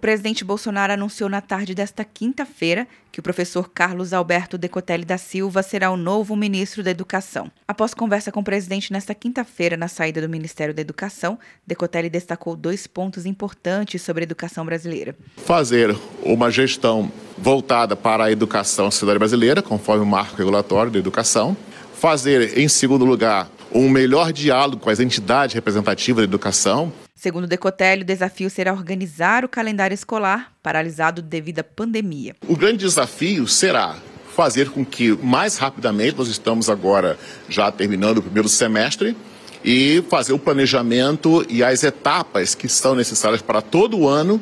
presidente Bolsonaro anunciou na tarde desta quinta-feira que o professor Carlos Alberto Decotelli da Silva será o novo ministro da Educação. Após conversa com o presidente nesta quinta-feira na saída do Ministério da Educação, Decotelli destacou dois pontos importantes sobre a educação brasileira. Fazer uma gestão voltada para a educação da sociedade brasileira, conforme o marco regulatório da educação. Fazer, em segundo lugar, um melhor diálogo com as entidades representativas da educação, Segundo Decotelli, o desafio será organizar o calendário escolar, paralisado devido à pandemia. O grande desafio será fazer com que mais rapidamente, nós estamos agora já terminando o primeiro semestre, e fazer o planejamento e as etapas que são necessárias para todo o ano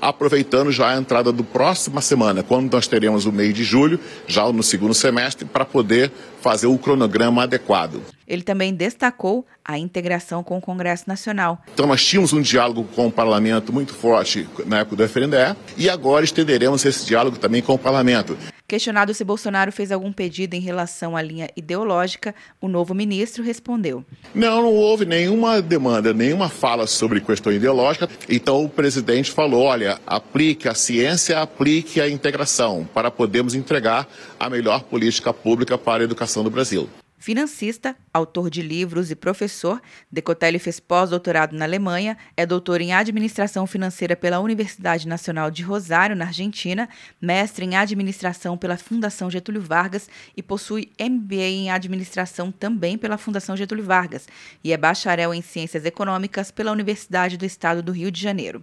aproveitando já a entrada do próxima semana, quando nós teremos o mês de julho, já no segundo semestre, para poder fazer o cronograma adequado. Ele também destacou a integração com o Congresso Nacional. Então, nós tínhamos um diálogo com o parlamento muito forte na época do referendé e agora estenderemos esse diálogo também com o parlamento. Questionado se Bolsonaro fez algum pedido em relação à linha ideológica, o novo ministro respondeu: Não, não houve nenhuma demanda, nenhuma fala sobre questão ideológica. Então o presidente falou: olha, aplique a ciência, aplique a integração para podermos entregar a melhor política pública para a educação do Brasil. Financista, autor de livros e professor, Decotelli fez pós-doutorado na Alemanha, é doutor em Administração Financeira pela Universidade Nacional de Rosário, na Argentina, mestre em Administração pela Fundação Getúlio Vargas e possui MBA em Administração também pela Fundação Getúlio Vargas e é bacharel em Ciências Econômicas pela Universidade do Estado do Rio de Janeiro.